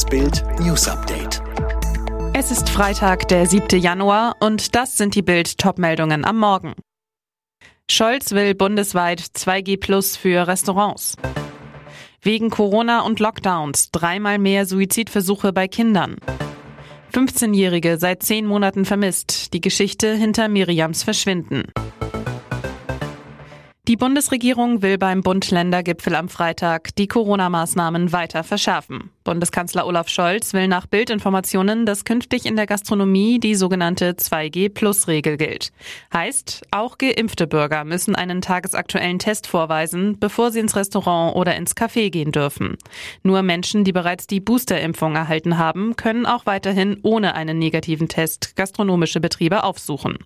Das Bild News Update. Es ist Freitag, der 7. Januar und das sind die Bild Topmeldungen am Morgen. Scholz will bundesweit 2G Plus für Restaurants. Wegen Corona und Lockdowns dreimal mehr Suizidversuche bei Kindern. 15-Jährige seit zehn Monaten vermisst. Die Geschichte hinter Miriams Verschwinden. Die Bundesregierung will beim Bund-Länder-Gipfel am Freitag die Corona-Maßnahmen weiter verschärfen. Bundeskanzler Olaf Scholz will nach Bildinformationen, dass künftig in der Gastronomie die sogenannte 2G-Plus-Regel gilt. Heißt, auch geimpfte Bürger müssen einen tagesaktuellen Test vorweisen, bevor sie ins Restaurant oder ins Café gehen dürfen. Nur Menschen, die bereits die Boosterimpfung erhalten haben, können auch weiterhin ohne einen negativen Test gastronomische Betriebe aufsuchen.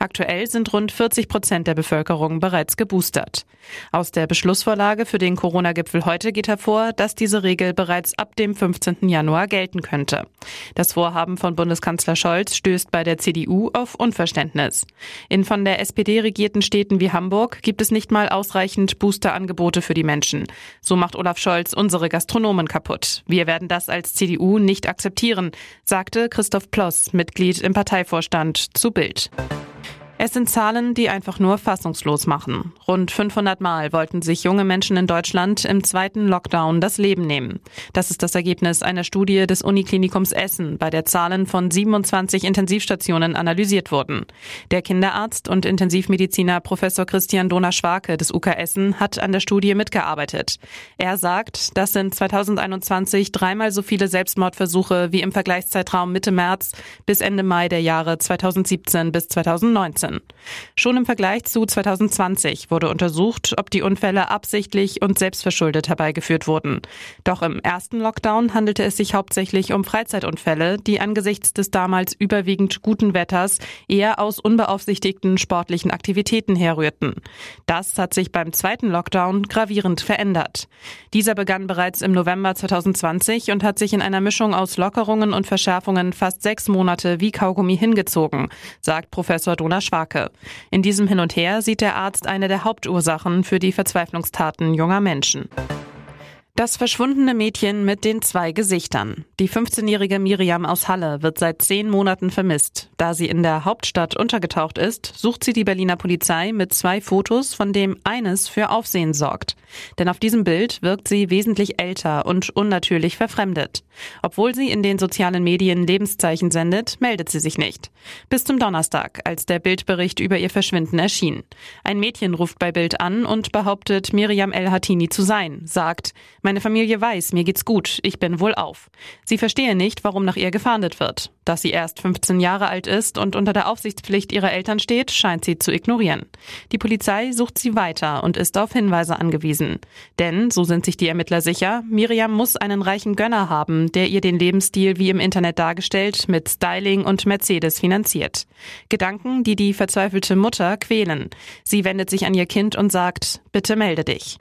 Aktuell sind rund 40 Prozent der Bevölkerung bereits geboostert. Aus der Beschlussvorlage für den Corona-Gipfel heute geht hervor, dass diese Regel bereits ab dem 15. Januar gelten könnte. Das Vorhaben von Bundeskanzler Scholz stößt bei der CDU auf Unverständnis. In von der SPD regierten Städten wie Hamburg gibt es nicht mal ausreichend Boosterangebote für die Menschen. So macht Olaf Scholz unsere Gastronomen kaputt. Wir werden das als CDU nicht akzeptieren, sagte Christoph Ploss, Mitglied im Parteivorstand, zu Bild. Es sind Zahlen, die einfach nur fassungslos machen. Rund 500 Mal wollten sich junge Menschen in Deutschland im zweiten Lockdown das Leben nehmen. Das ist das Ergebnis einer Studie des Uniklinikums Essen, bei der Zahlen von 27 Intensivstationen analysiert wurden. Der Kinderarzt und Intensivmediziner Professor Christian Donner-Schwake des UK Essen hat an der Studie mitgearbeitet. Er sagt, das sind 2021 dreimal so viele Selbstmordversuche wie im Vergleichszeitraum Mitte März bis Ende Mai der Jahre 2017 bis 2019. 2019. Schon im Vergleich zu 2020 wurde untersucht, ob die Unfälle absichtlich und selbstverschuldet herbeigeführt wurden. Doch im ersten Lockdown handelte es sich hauptsächlich um Freizeitunfälle, die angesichts des damals überwiegend guten Wetters eher aus unbeaufsichtigten sportlichen Aktivitäten herrührten. Das hat sich beim zweiten Lockdown gravierend verändert. Dieser begann bereits im November 2020 und hat sich in einer Mischung aus Lockerungen und Verschärfungen fast sechs Monate wie Kaugummi hingezogen, sagt Professor Dona Schwarz. Schwake. In diesem Hin und Her sieht der Arzt eine der Hauptursachen für die Verzweiflungstaten junger Menschen. Das verschwundene Mädchen mit den zwei Gesichtern. Die 15-jährige Miriam aus Halle wird seit zehn Monaten vermisst. Da sie in der Hauptstadt untergetaucht ist, sucht sie die Berliner Polizei mit zwei Fotos, von dem eines für Aufsehen sorgt. Denn auf diesem Bild wirkt sie wesentlich älter und unnatürlich verfremdet. Obwohl sie in den sozialen Medien Lebenszeichen sendet, meldet sie sich nicht. Bis zum Donnerstag, als der Bildbericht über ihr Verschwinden erschien. Ein Mädchen ruft bei Bild an und behauptet, Miriam El Hatini zu sein, sagt, meine Familie weiß, mir geht's gut, ich bin wohl auf. Sie verstehe nicht, warum nach ihr gefahndet wird. Dass sie erst 15 Jahre alt ist und unter der Aufsichtspflicht ihrer Eltern steht, scheint sie zu ignorieren. Die Polizei sucht sie weiter und ist auf Hinweise angewiesen. Denn, so sind sich die Ermittler sicher, Miriam muss einen reichen Gönner haben, der ihr den Lebensstil wie im Internet dargestellt mit Styling und Mercedes finanziert. Gedanken, die die verzweifelte Mutter quälen. Sie wendet sich an ihr Kind und sagt, bitte melde dich.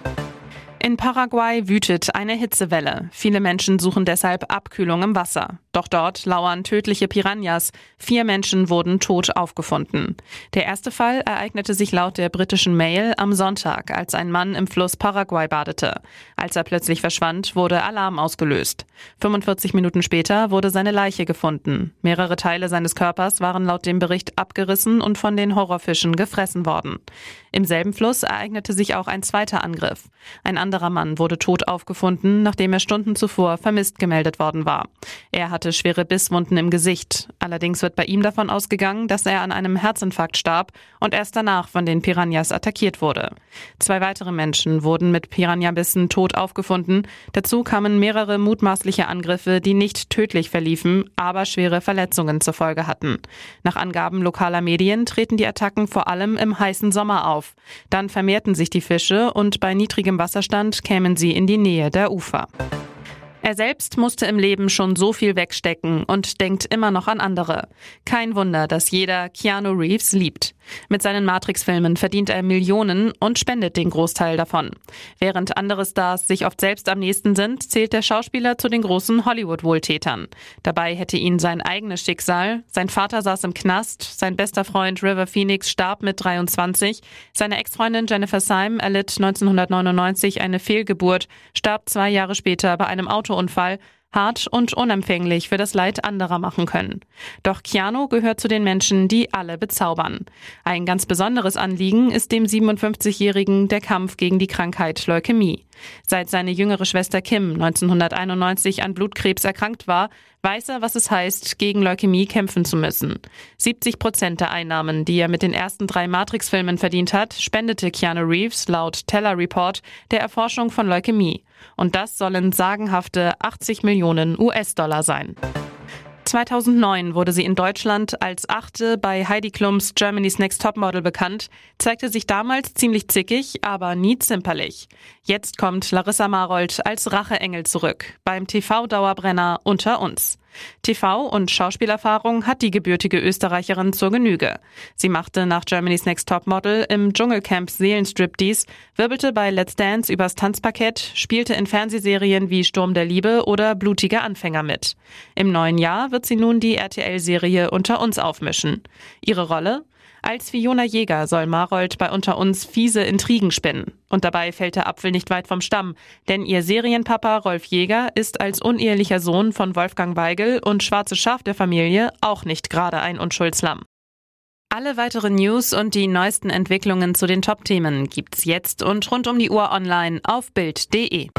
In Paraguay wütet eine Hitzewelle. Viele Menschen suchen deshalb Abkühlung im Wasser. Doch dort lauern tödliche Piranhas. Vier Menschen wurden tot aufgefunden. Der erste Fall ereignete sich laut der britischen Mail am Sonntag, als ein Mann im Fluss Paraguay badete. Als er plötzlich verschwand, wurde Alarm ausgelöst. 45 Minuten später wurde seine Leiche gefunden. Mehrere Teile seines Körpers waren laut dem Bericht abgerissen und von den Horrorfischen gefressen worden. Im selben Fluss ereignete sich auch ein zweiter Angriff. Ein anderer Mann wurde tot aufgefunden, nachdem er Stunden zuvor vermisst gemeldet worden war. Er hat hatte schwere Bisswunden im Gesicht. Allerdings wird bei ihm davon ausgegangen, dass er an einem Herzinfarkt starb und erst danach von den Piranhas attackiert wurde. Zwei weitere Menschen wurden mit Piranha-Bissen tot aufgefunden. Dazu kamen mehrere mutmaßliche Angriffe, die nicht tödlich verliefen, aber schwere Verletzungen zur Folge hatten. Nach Angaben lokaler Medien treten die Attacken vor allem im heißen Sommer auf. Dann vermehrten sich die Fische und bei niedrigem Wasserstand kämen sie in die Nähe der Ufer. Er selbst musste im Leben schon so viel wegstecken und denkt immer noch an andere. Kein Wunder, dass jeder Keanu Reeves liebt. Mit seinen Matrix-Filmen verdient er Millionen und spendet den Großteil davon. Während andere Stars sich oft selbst am nächsten sind, zählt der Schauspieler zu den großen Hollywood-Wohltätern. Dabei hätte ihn sein eigenes Schicksal. Sein Vater saß im Knast, sein bester Freund River Phoenix starb mit 23, seine Ex-Freundin Jennifer Syme erlitt 1999 eine Fehlgeburt, starb zwei Jahre später bei einem Auto Autounfall hart und unempfänglich für das Leid anderer machen können. Doch Keanu gehört zu den Menschen, die alle bezaubern. Ein ganz besonderes Anliegen ist dem 57-Jährigen der Kampf gegen die Krankheit Leukämie. Seit seine jüngere Schwester Kim 1991 an Blutkrebs erkrankt war, weiß er, was es heißt, gegen Leukämie kämpfen zu müssen. 70 Prozent der Einnahmen, die er mit den ersten drei Matrix-Filmen verdient hat, spendete Keanu Reeves laut Teller Report der Erforschung von Leukämie. Und das sollen sagenhafte 80 Millionen US-Dollar sein. 2009 wurde sie in Deutschland als Achte bei Heidi Klums Germany's Next Topmodel bekannt, zeigte sich damals ziemlich zickig, aber nie zimperlich. Jetzt kommt Larissa Marold als Racheengel zurück beim TV-Dauerbrenner Unter uns. TV- und Schauspielerfahrung hat die gebürtige Österreicherin zur Genüge. Sie machte nach Germany's Next Topmodel im Dschungelcamp Seelenstriptease, wirbelte bei Let's Dance übers Tanzparkett, spielte in Fernsehserien wie Sturm der Liebe oder Blutige Anfänger mit. Im neuen Jahr wird sie nun die RTL-Serie Unter uns aufmischen. Ihre Rolle? Als Fiona Jäger soll Marold bei unter uns fiese Intrigen spinnen. Und dabei fällt der Apfel nicht weit vom Stamm, denn ihr Serienpapa Rolf Jäger ist als unehelicher Sohn von Wolfgang Weigel und schwarze Schaf der Familie auch nicht gerade ein Unschuldslamm. Alle weiteren News und die neuesten Entwicklungen zu den Top-Themen gibt's jetzt und rund um die Uhr online auf Bild.de.